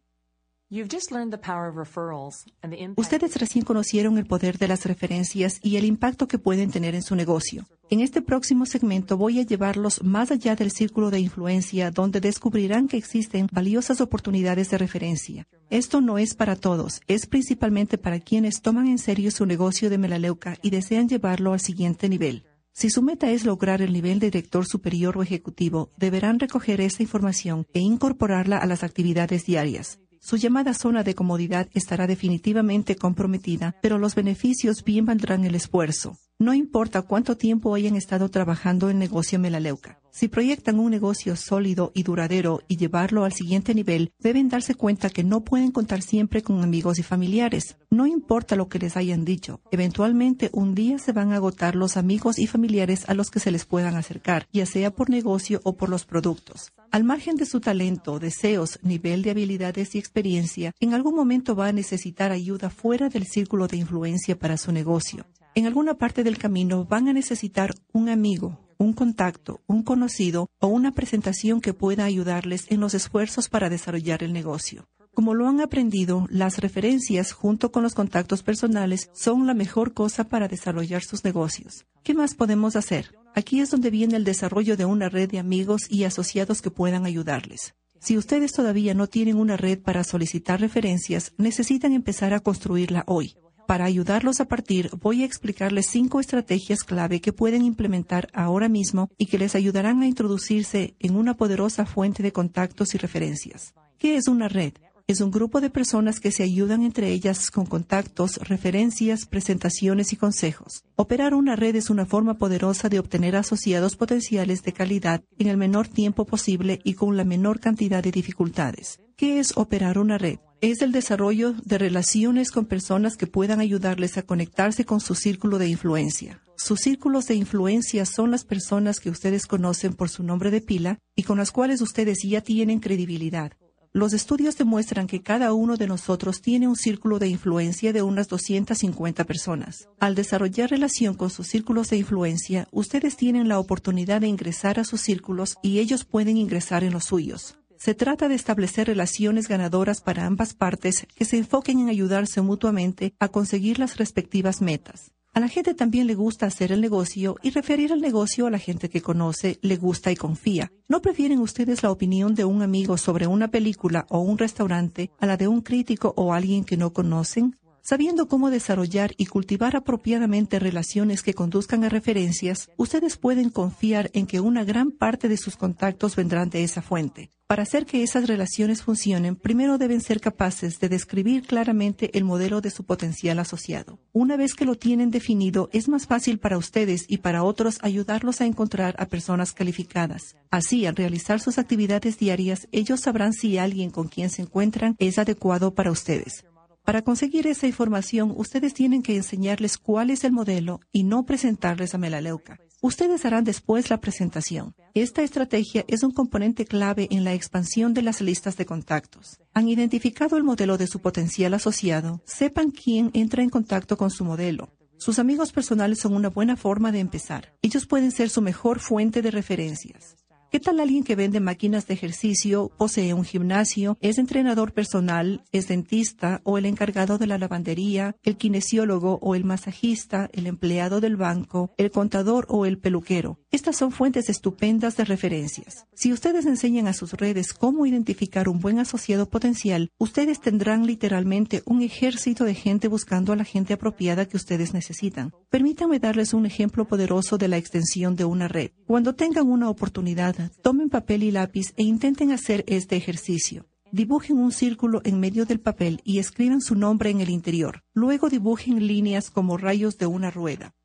Ustedes recién conocieron el poder de las referencias y el impacto que pueden tener en su negocio. En este próximo segmento voy a llevarlos más allá del círculo de influencia donde descubrirán que existen valiosas oportunidades de referencia. Esto no es para todos, es principalmente para quienes toman en serio su negocio de melaleuca y desean llevarlo al siguiente nivel. Si su meta es lograr el nivel de director superior o ejecutivo, deberán recoger esta información e incorporarla a las actividades diarias. Su llamada zona de comodidad estará definitivamente comprometida, pero los beneficios bien valdrán el esfuerzo. No importa cuánto tiempo hayan estado trabajando en negocio Melaleuca. Si proyectan un negocio sólido y duradero y llevarlo al siguiente nivel, deben darse cuenta que no pueden contar siempre con amigos y familiares. No importa lo que les hayan dicho, eventualmente un día se van a agotar los amigos y familiares a los que se les puedan acercar, ya sea por negocio o por los productos. Al margen de su talento, deseos, nivel de habilidades y experiencia, en algún momento va a necesitar ayuda fuera del círculo de influencia para su negocio. En alguna parte del camino van a necesitar un amigo, un contacto, un conocido o una presentación que pueda ayudarles en los esfuerzos para desarrollar el negocio. Como lo han aprendido, las referencias junto con los contactos personales son la mejor cosa para desarrollar sus negocios. ¿Qué más podemos hacer? Aquí es donde viene el desarrollo de una red de amigos y asociados que puedan ayudarles. Si ustedes todavía no tienen una red para solicitar referencias, necesitan empezar a construirla hoy. Para ayudarlos a partir, voy a explicarles cinco estrategias clave que pueden implementar ahora mismo y que les ayudarán a introducirse en una poderosa fuente de contactos y referencias. ¿Qué es una red? Es un grupo de personas que se ayudan entre ellas con contactos, referencias, presentaciones y consejos. Operar una red es una forma poderosa de obtener asociados potenciales de calidad en el menor tiempo posible y con la menor cantidad de dificultades. ¿Qué es operar una red? Es el desarrollo de relaciones con personas que puedan ayudarles a conectarse con su círculo de influencia. Sus círculos de influencia son las personas que ustedes conocen por su nombre de pila y con las cuales ustedes ya tienen credibilidad. Los estudios demuestran que cada uno de nosotros tiene un círculo de influencia de unas 250 personas. Al desarrollar relación con sus círculos de influencia, ustedes tienen la oportunidad de ingresar a sus círculos y ellos pueden ingresar en los suyos. Se trata de establecer relaciones ganadoras para ambas partes que se enfoquen en ayudarse mutuamente a conseguir las respectivas metas. A la gente también le gusta hacer el negocio y referir el negocio a la gente que conoce, le gusta y confía. ¿No prefieren ustedes la opinión de un amigo sobre una película o un restaurante a la de un crítico o alguien que no conocen? Sabiendo cómo desarrollar y cultivar apropiadamente relaciones que conduzcan a referencias, ustedes pueden confiar en que una gran parte de sus contactos vendrán de esa fuente. Para hacer que esas relaciones funcionen, primero deben ser capaces de describir claramente el modelo de su potencial asociado. Una vez que lo tienen definido, es más fácil para ustedes y para otros ayudarlos a encontrar a personas calificadas. Así, al realizar sus actividades diarias, ellos sabrán si alguien con quien se encuentran es adecuado para ustedes. Para conseguir esa información, ustedes tienen que enseñarles cuál es el modelo y no presentarles a Melaleuca. Ustedes harán después la presentación. Esta estrategia es un componente clave en la expansión de las listas de contactos. Han identificado el modelo de su potencial asociado. Sepan quién entra en contacto con su modelo. Sus amigos personales son una buena forma de empezar. Ellos pueden ser su mejor fuente de referencias. ¿Qué tal alguien que vende máquinas de ejercicio, posee un gimnasio, es entrenador personal, es dentista o el encargado de la lavandería, el kinesiólogo o el masajista, el empleado del banco, el contador o el peluquero? Estas son fuentes estupendas de referencias. Si ustedes enseñan a sus redes cómo identificar un buen asociado potencial, ustedes tendrán literalmente un ejército de gente buscando a la gente apropiada que ustedes necesitan. Permítanme darles un ejemplo poderoso de la extensión de una red. Cuando tengan una oportunidad tomen papel y lápiz e intenten hacer este ejercicio. Dibujen un círculo en medio del papel y escriban su nombre en el interior. Luego dibujen líneas como rayos de una rueda.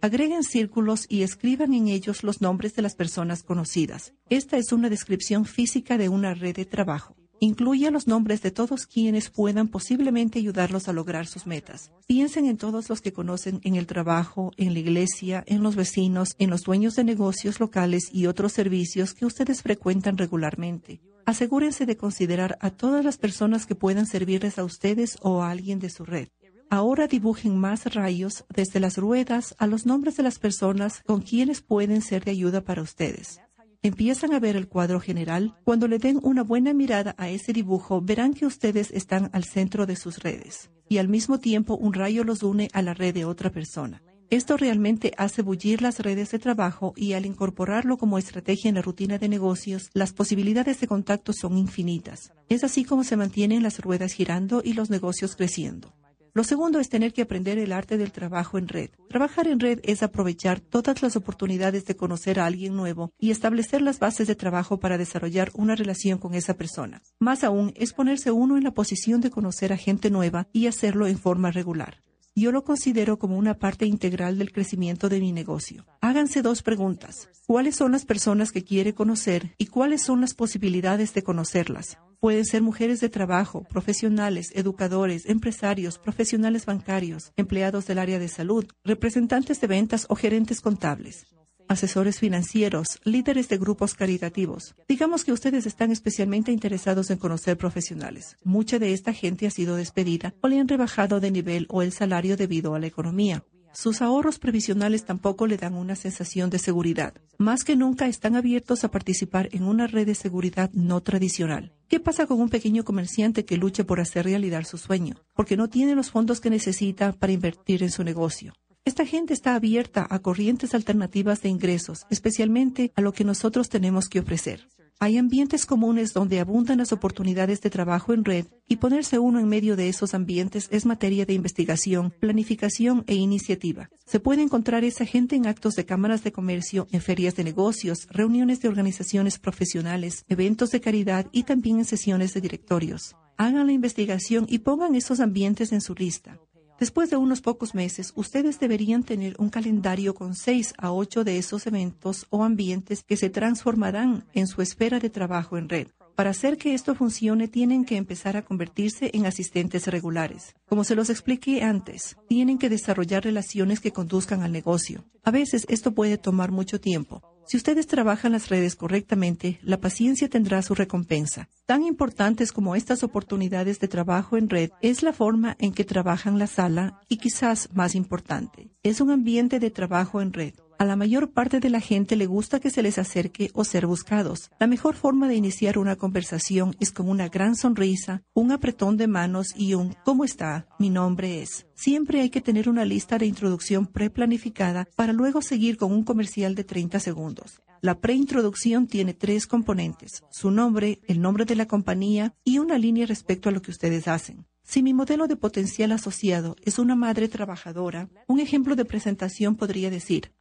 Agreguen círculos y escriban en ellos los nombres de las personas conocidas. Esta es una descripción física de una red de trabajo. Incluye los nombres de todos quienes puedan posiblemente ayudarlos a lograr sus metas. Piensen en todos los que conocen en el trabajo, en la iglesia, en los vecinos, en los dueños de negocios locales y otros servicios que ustedes frecuentan regularmente. Asegúrense de considerar a todas las personas que puedan servirles a ustedes o a alguien de su red. Ahora dibujen más rayos desde las ruedas a los nombres de las personas con quienes pueden ser de ayuda para ustedes empiezan a ver el cuadro general, cuando le den una buena mirada a ese dibujo, verán que ustedes están al centro de sus redes y al mismo tiempo un rayo los une a la red de otra persona. Esto realmente hace bullir las redes de trabajo y al incorporarlo como estrategia en la rutina de negocios, las posibilidades de contacto son infinitas. Es así como se mantienen las ruedas girando y los negocios creciendo. Lo segundo es tener que aprender el arte del trabajo en red. Trabajar en red es aprovechar todas las oportunidades de conocer a alguien nuevo y establecer las bases de trabajo para desarrollar una relación con esa persona. Más aún, es ponerse uno en la posición de conocer a gente nueva y hacerlo en forma regular. Yo lo considero como una parte integral del crecimiento de mi negocio. Háganse dos preguntas. ¿Cuáles son las personas que quiere conocer y cuáles son las posibilidades de conocerlas? Pueden ser mujeres de trabajo, profesionales, educadores, empresarios, profesionales bancarios, empleados del área de salud, representantes de ventas o gerentes contables asesores financieros, líderes de grupos caritativos. Digamos que ustedes están especialmente interesados en conocer profesionales. Mucha de esta gente ha sido despedida o le han rebajado de nivel o el salario debido a la economía. Sus ahorros previsionales tampoco le dan una sensación de seguridad. Más que nunca están abiertos a participar en una red de seguridad no tradicional. ¿Qué pasa con un pequeño comerciante que lucha por hacer realidad su sueño? Porque no tiene los fondos que necesita para invertir en su negocio. Esta gente está abierta a corrientes alternativas de ingresos, especialmente a lo que nosotros tenemos que ofrecer. Hay ambientes comunes donde abundan las oportunidades de trabajo en red y ponerse uno en medio de esos ambientes es materia de investigación, planificación e iniciativa. Se puede encontrar esa gente en actos de cámaras de comercio, en ferias de negocios, reuniones de organizaciones profesionales, eventos de caridad y también en sesiones de directorios. Hagan la investigación y pongan esos ambientes en su lista. Después de unos pocos meses, ustedes deberían tener un calendario con seis a ocho de esos eventos o ambientes que se transformarán en su esfera de trabajo en red. Para hacer que esto funcione, tienen que empezar a convertirse en asistentes regulares. Como se los expliqué antes, tienen que desarrollar relaciones que conduzcan al negocio. A veces esto puede tomar mucho tiempo, si ustedes trabajan las redes correctamente, la paciencia tendrá su recompensa. Tan importantes como estas oportunidades de trabajo en red es la forma en que trabajan la sala y quizás más importante, es un ambiente de trabajo en red. A la mayor parte de la gente le gusta que se les acerque o ser buscados. La mejor forma de iniciar una conversación es con una gran sonrisa, un apretón de manos y un ¿Cómo está? Mi nombre es. Siempre hay que tener una lista de introducción preplanificada para luego seguir con un comercial de 30 segundos. La preintroducción tiene tres componentes, su nombre, el nombre de la compañía y una línea respecto a lo que ustedes hacen. Si mi modelo de potencial asociado es una madre trabajadora, un ejemplo de presentación podría decir,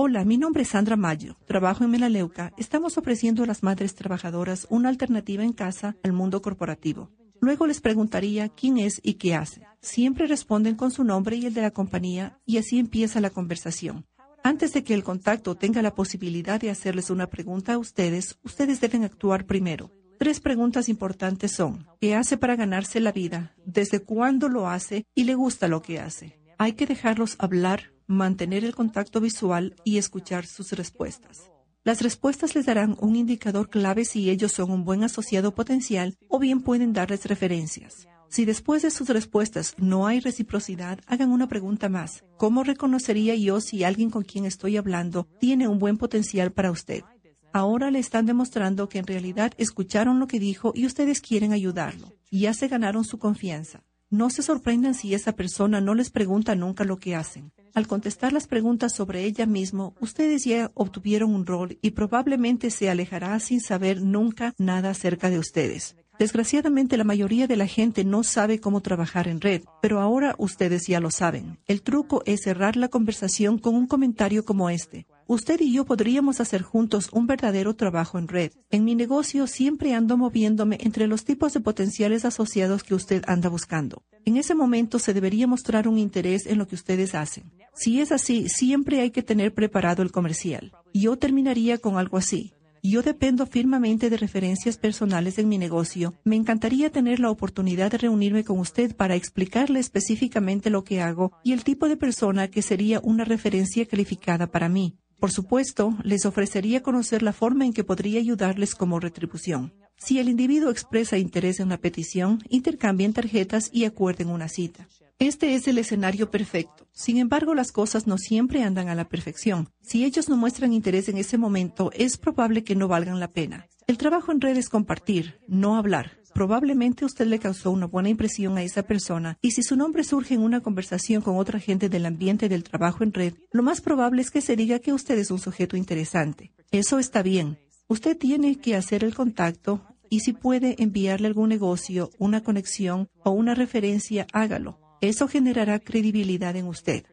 Hola, mi nombre es Sandra Mayo. Trabajo en Melaleuca. Estamos ofreciendo a las madres trabajadoras una alternativa en casa al mundo corporativo. Luego les preguntaría quién es y qué hace. Siempre responden con su nombre y el de la compañía y así empieza la conversación. Antes de que el contacto tenga la posibilidad de hacerles una pregunta a ustedes, ustedes deben actuar primero. Tres preguntas importantes son, ¿qué hace para ganarse la vida? ¿Desde cuándo lo hace? ¿Y le gusta lo que hace? Hay que dejarlos hablar mantener el contacto visual y escuchar sus respuestas. Las respuestas les darán un indicador clave si ellos son un buen asociado potencial o bien pueden darles referencias. Si después de sus respuestas no hay reciprocidad, hagan una pregunta más. ¿Cómo reconocería yo si alguien con quien estoy hablando tiene un buen potencial para usted? Ahora le están demostrando que en realidad escucharon lo que dijo y ustedes quieren ayudarlo. Ya se ganaron su confianza. No se sorprendan si esa persona no les pregunta nunca lo que hacen. Al contestar las preguntas sobre ella mismo, ustedes ya obtuvieron un rol y probablemente se alejará sin saber nunca nada acerca de ustedes. Desgraciadamente la mayoría de la gente no sabe cómo trabajar en red, pero ahora ustedes ya lo saben. El truco es cerrar la conversación con un comentario como este. Usted y yo podríamos hacer juntos un verdadero trabajo en red. En mi negocio siempre ando moviéndome entre los tipos de potenciales asociados que usted anda buscando. En ese momento se debería mostrar un interés en lo que ustedes hacen. Si es así, siempre hay que tener preparado el comercial. Yo terminaría con algo así. Yo dependo firmemente de referencias personales en mi negocio. Me encantaría tener la oportunidad de reunirme con usted para explicarle específicamente lo que hago y el tipo de persona que sería una referencia calificada para mí. Por supuesto, les ofrecería conocer la forma en que podría ayudarles como retribución. Si el individuo expresa interés en la petición, intercambien tarjetas y acuerden una cita. Este es el escenario perfecto. Sin embargo, las cosas no siempre andan a la perfección. Si ellos no muestran interés en ese momento, es probable que no valgan la pena. El trabajo en red es compartir, no hablar. Probablemente usted le causó una buena impresión a esa persona y si su nombre surge en una conversación con otra gente del ambiente del trabajo en red, lo más probable es que se diga que usted es un sujeto interesante. Eso está bien. Usted tiene que hacer el contacto y si puede enviarle algún negocio, una conexión o una referencia, hágalo. Eso generará credibilidad en usted.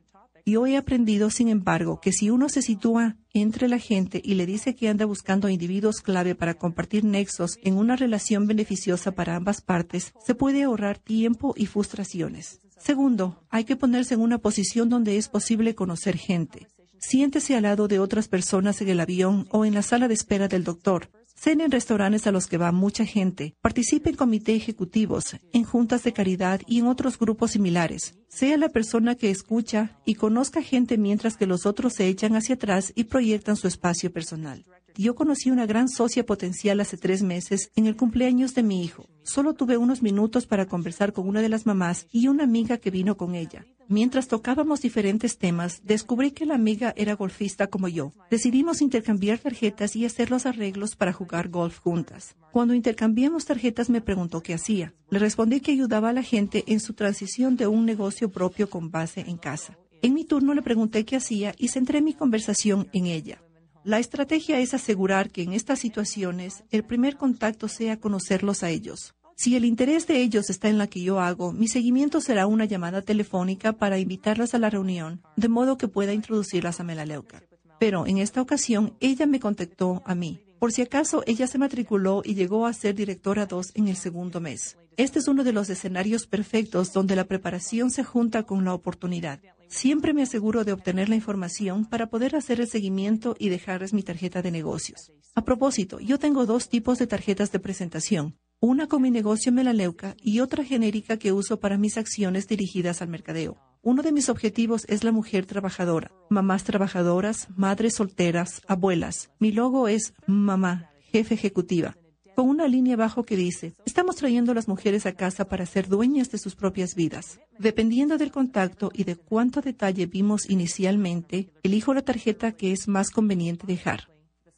Yo he aprendido, sin embargo, que si uno se sitúa entre la gente y le dice que anda buscando individuos clave para compartir nexos en una relación beneficiosa para ambas partes, se puede ahorrar tiempo y frustraciones. Segundo, hay que ponerse en una posición donde es posible conocer gente. Siéntese al lado de otras personas en el avión o en la sala de espera del doctor. Cene en restaurantes a los que va mucha gente. Participe en comités ejecutivos, en juntas de caridad y en otros grupos similares. Sea la persona que escucha y conozca gente mientras que los otros se echan hacia atrás y proyectan su espacio personal. Yo conocí una gran socia potencial hace tres meses en el cumpleaños de mi hijo. Solo tuve unos minutos para conversar con una de las mamás y una amiga que vino con ella. Mientras tocábamos diferentes temas, descubrí que la amiga era golfista como yo. Decidimos intercambiar tarjetas y hacer los arreglos para jugar golf juntas. Cuando intercambiamos tarjetas me preguntó qué hacía. Le respondí que ayudaba a la gente en su transición de un negocio propio con base en casa. En mi turno le pregunté qué hacía y centré mi conversación en ella. La estrategia es asegurar que en estas situaciones el primer contacto sea conocerlos a ellos. Si el interés de ellos está en la que yo hago, mi seguimiento será una llamada telefónica para invitarlas a la reunión, de modo que pueda introducirlas a Melaleuca. Pero en esta ocasión ella me contactó a mí. Por si acaso, ella se matriculó y llegó a ser directora 2 en el segundo mes. Este es uno de los escenarios perfectos donde la preparación se junta con la oportunidad. Siempre me aseguro de obtener la información para poder hacer el seguimiento y dejarles mi tarjeta de negocios. A propósito, yo tengo dos tipos de tarjetas de presentación una con mi negocio Melaleuca y otra genérica que uso para mis acciones dirigidas al mercadeo. Uno de mis objetivos es la mujer trabajadora, mamás trabajadoras, madres solteras, abuelas. Mi logo es Mamá, jefe ejecutiva, con una línea abajo que dice, estamos trayendo a las mujeres a casa para ser dueñas de sus propias vidas. Dependiendo del contacto y de cuánto detalle vimos inicialmente, elijo la tarjeta que es más conveniente dejar.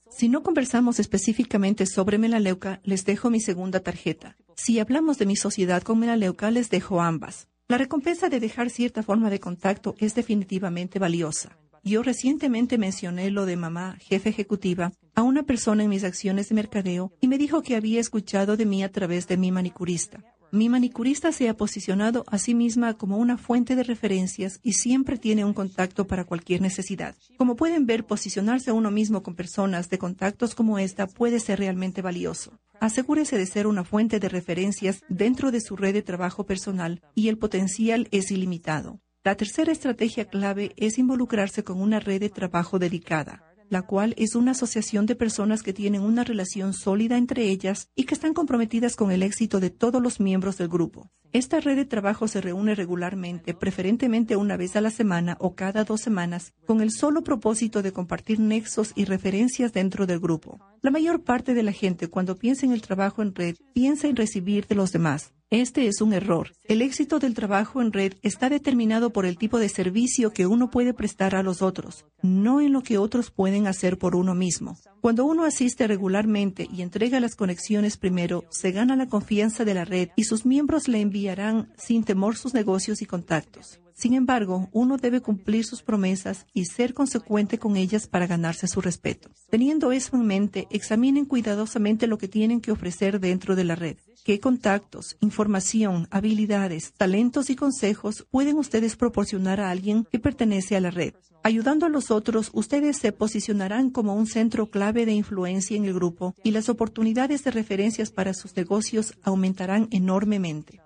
Si no conversamos específicamente sobre Melaleuca, les dejo mi segunda tarjeta. Si hablamos de mi sociedad con Melaleuca, les dejo ambas. La recompensa de dejar cierta forma de contacto es definitivamente valiosa. Yo recientemente mencioné lo de mamá, jefe ejecutiva, a una persona en mis acciones de mercadeo y me dijo que había escuchado de mí a través de mi manicurista. Mi manicurista se ha posicionado a sí misma como una fuente de referencias y siempre tiene un contacto para cualquier necesidad. Como pueden ver, posicionarse a uno mismo con personas de contactos como esta puede ser realmente valioso. Asegúrese de ser una fuente de referencias dentro de su red de trabajo personal y el potencial es ilimitado. La tercera estrategia clave es involucrarse con una red de trabajo dedicada la cual es una asociación de personas que tienen una relación sólida entre ellas y que están comprometidas con el éxito de todos los miembros del grupo. Esta red de trabajo se reúne regularmente, preferentemente una vez a la semana o cada dos semanas, con el solo propósito de compartir nexos y referencias dentro del grupo. La mayor parte de la gente cuando piensa en el trabajo en red piensa en recibir de los demás, este es un error. El éxito del trabajo en red está determinado por el tipo de servicio que uno puede prestar a los otros, no en lo que otros pueden hacer por uno mismo. Cuando uno asiste regularmente y entrega las conexiones primero, se gana la confianza de la red y sus miembros le enviarán sin temor sus negocios y contactos. Sin embargo, uno debe cumplir sus promesas y ser consecuente con ellas para ganarse su respeto. Teniendo eso en mente, examinen cuidadosamente lo que tienen que ofrecer dentro de la red. ¿Qué contactos, información, habilidades, talentos y consejos pueden ustedes proporcionar a alguien que pertenece a la red? Ayudando a los otros, ustedes se posicionarán como un centro clave de influencia en el grupo y las oportunidades de referencias para sus negocios aumentarán enormemente.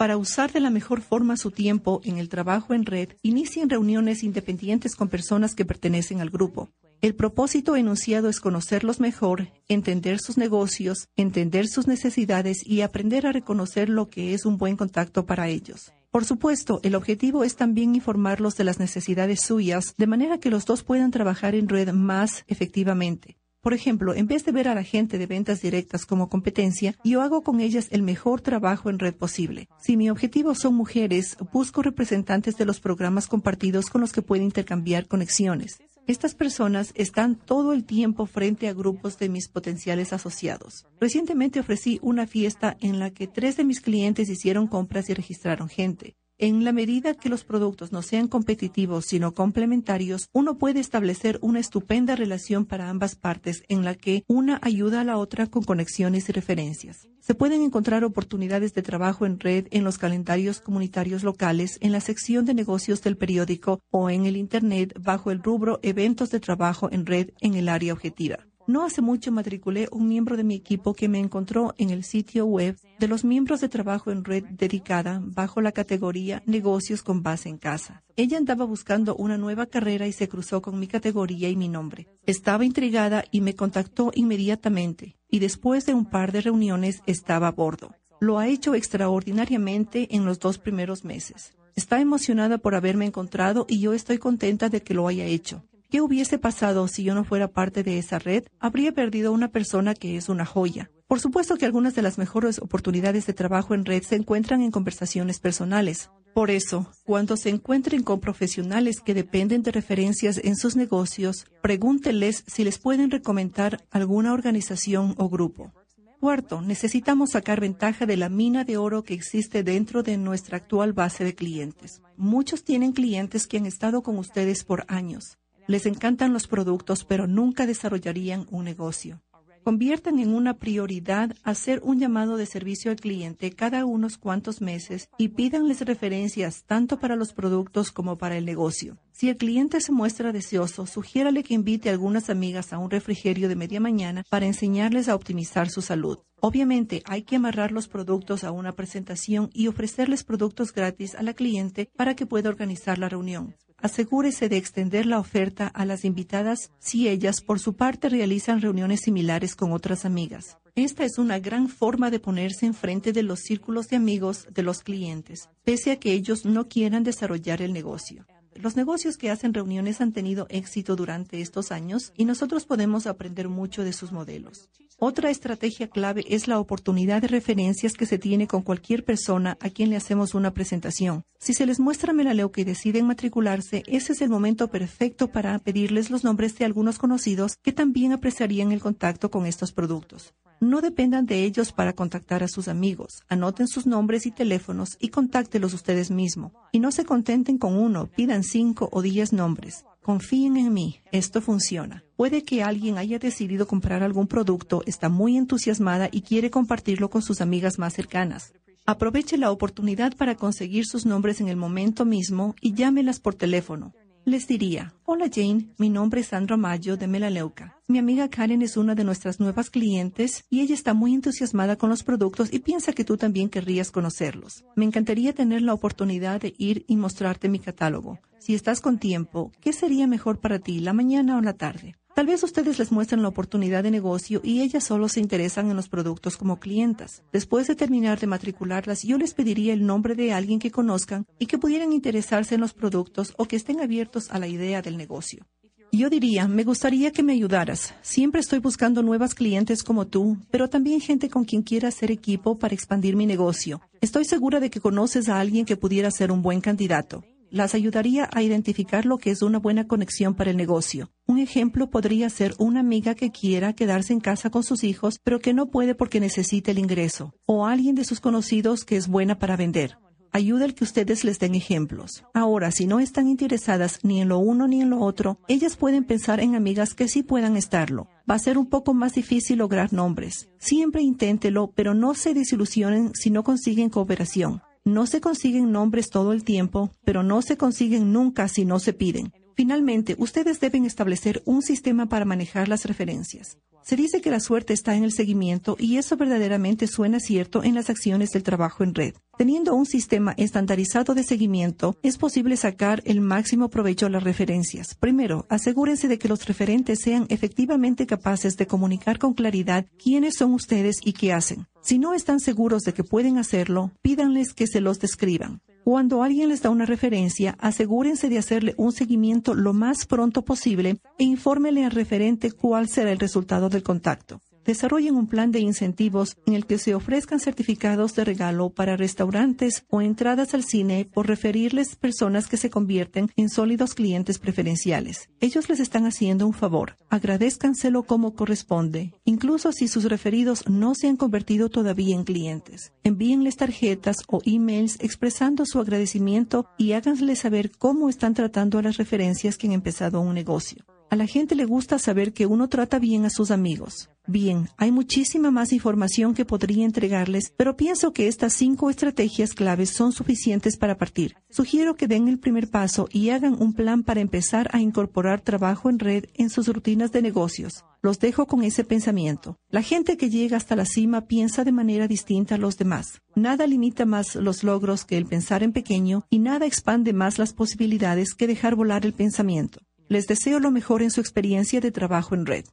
Para usar de la mejor forma su tiempo en el trabajo en red, inicien reuniones independientes con personas que pertenecen al grupo. El propósito enunciado es conocerlos mejor, entender sus negocios, entender sus necesidades y aprender a reconocer lo que es un buen contacto para ellos. Por supuesto, el objetivo es también informarlos de las necesidades suyas, de manera que los dos puedan trabajar en red más efectivamente. Por ejemplo, en vez de ver a la gente de ventas directas como competencia, yo hago con ellas el mejor trabajo en red posible. Si mi objetivo son mujeres, busco representantes de los programas compartidos con los que puedo intercambiar conexiones. Estas personas están todo el tiempo frente a grupos de mis potenciales asociados. Recientemente ofrecí una fiesta en la que tres de mis clientes hicieron compras y registraron gente. En la medida que los productos no sean competitivos sino complementarios, uno puede establecer una estupenda relación para ambas partes en la que una ayuda a la otra con conexiones y referencias. Se pueden encontrar oportunidades de trabajo en red en los calendarios comunitarios locales, en la sección de negocios del periódico o en el Internet bajo el rubro Eventos de trabajo en red en el área objetiva. No hace mucho matriculé un miembro de mi equipo que me encontró en el sitio web de los miembros de trabajo en red dedicada bajo la categoría Negocios con base en casa. Ella andaba buscando una nueva carrera y se cruzó con mi categoría y mi nombre. Estaba intrigada y me contactó inmediatamente y después de un par de reuniones estaba a bordo. Lo ha hecho extraordinariamente en los dos primeros meses. Está emocionada por haberme encontrado y yo estoy contenta de que lo haya hecho. ¿Qué hubiese pasado si yo no fuera parte de esa red? Habría perdido una persona que es una joya. Por supuesto que algunas de las mejores oportunidades de trabajo en red se encuentran en conversaciones personales. Por eso, cuando se encuentren con profesionales que dependen de referencias en sus negocios, pregúntenles si les pueden recomendar alguna organización o grupo. Cuarto, necesitamos sacar ventaja de la mina de oro que existe dentro de nuestra actual base de clientes. Muchos tienen clientes que han estado con ustedes por años. Les encantan los productos, pero nunca desarrollarían un negocio. Conviertan en una prioridad hacer un llamado de servicio al cliente cada unos cuantos meses y pídanles referencias tanto para los productos como para el negocio. Si el cliente se muestra deseoso, sugiérale que invite a algunas amigas a un refrigerio de media mañana para enseñarles a optimizar su salud. Obviamente hay que amarrar los productos a una presentación y ofrecerles productos gratis a la cliente para que pueda organizar la reunión. Asegúrese de extender la oferta a las invitadas si ellas, por su parte, realizan reuniones similares con otras amigas. Esta es una gran forma de ponerse enfrente de los círculos de amigos de los clientes, pese a que ellos no quieran desarrollar el negocio. Los negocios que hacen reuniones han tenido éxito durante estos años y nosotros podemos aprender mucho de sus modelos. Otra estrategia clave es la oportunidad de referencias que se tiene con cualquier persona a quien le hacemos una presentación. Si se les muestra Melaleuca y deciden matricularse, ese es el momento perfecto para pedirles los nombres de algunos conocidos que también apreciarían el contacto con estos productos. No dependan de ellos para contactar a sus amigos. Anoten sus nombres y teléfonos y contáctelos ustedes mismos. Y no se contenten con uno, pidan cinco o diez nombres. Confíen en mí, esto funciona. Puede que alguien haya decidido comprar algún producto, está muy entusiasmada y quiere compartirlo con sus amigas más cercanas. Aproveche la oportunidad para conseguir sus nombres en el momento mismo y llámelas por teléfono. Les diría, hola Jane, mi nombre es Sandra Mayo de Melaleuca. Mi amiga Karen es una de nuestras nuevas clientes y ella está muy entusiasmada con los productos y piensa que tú también querrías conocerlos. Me encantaría tener la oportunidad de ir y mostrarte mi catálogo. Si estás con tiempo, ¿qué sería mejor para ti, la mañana o la tarde? Tal vez ustedes les muestren la oportunidad de negocio y ellas solo se interesan en los productos como clientas. Después de terminar de matricularlas, yo les pediría el nombre de alguien que conozcan y que pudieran interesarse en los productos o que estén abiertos a la idea del negocio. Yo diría, me gustaría que me ayudaras. Siempre estoy buscando nuevas clientes como tú, pero también gente con quien quiera hacer equipo para expandir mi negocio. Estoy segura de que conoces a alguien que pudiera ser un buen candidato las ayudaría a identificar lo que es una buena conexión para el negocio. Un ejemplo podría ser una amiga que quiera quedarse en casa con sus hijos, pero que no puede porque necesita el ingreso, o alguien de sus conocidos que es buena para vender. Ayuda el que ustedes les den ejemplos. Ahora, si no están interesadas ni en lo uno ni en lo otro, ellas pueden pensar en amigas que sí puedan estarlo. Va a ser un poco más difícil lograr nombres. Siempre inténtelo, pero no se desilusionen si no consiguen cooperación. No se consiguen nombres todo el tiempo, pero no se consiguen nunca si no se piden. Finalmente, ustedes deben establecer un sistema para manejar las referencias. Se dice que la suerte está en el seguimiento y eso verdaderamente suena cierto en las acciones del trabajo en red. Teniendo un sistema estandarizado de seguimiento, es posible sacar el máximo provecho a las referencias. Primero, asegúrense de que los referentes sean efectivamente capaces de comunicar con claridad quiénes son ustedes y qué hacen. Si no están seguros de que pueden hacerlo, pídanles que se los describan. Cuando alguien les da una referencia, asegúrense de hacerle un seguimiento lo más pronto posible e infórmele al referente cuál será el resultado del contacto desarrollen un plan de incentivos en el que se ofrezcan certificados de regalo para restaurantes o entradas al cine por referirles personas que se convierten en sólidos clientes preferenciales. Ellos les están haciendo un favor. Agradezcanselo como corresponde, incluso si sus referidos no se han convertido todavía en clientes. Envíenles tarjetas o emails expresando su agradecimiento y háganles saber cómo están tratando a las referencias que han empezado un negocio. A la gente le gusta saber que uno trata bien a sus amigos. Bien, hay muchísima más información que podría entregarles, pero pienso que estas cinco estrategias claves son suficientes para partir. Sugiero que den el primer paso y hagan un plan para empezar a incorporar trabajo en red en sus rutinas de negocios. Los dejo con ese pensamiento. La gente que llega hasta la cima piensa de manera distinta a los demás. Nada limita más los logros que el pensar en pequeño y nada expande más las posibilidades que dejar volar el pensamiento. Les deseo lo mejor en su experiencia de trabajo en red.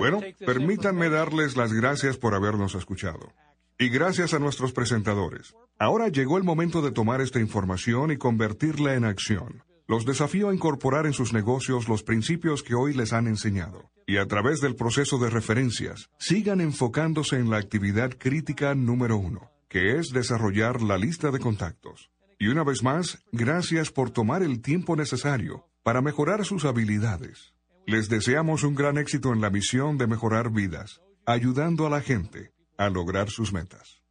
Bueno, permítanme darles las gracias por habernos escuchado. Y gracias a nuestros presentadores. Ahora llegó el momento de tomar esta información y convertirla en acción. Los desafío a incorporar en sus negocios los principios que hoy les han enseñado. Y a través del proceso de referencias, sigan enfocándose en la actividad crítica número uno, que es desarrollar la lista de contactos. Y una vez más, gracias por tomar el tiempo necesario para mejorar sus habilidades. Les deseamos un gran éxito en la misión de mejorar vidas, ayudando a la gente a lograr sus metas.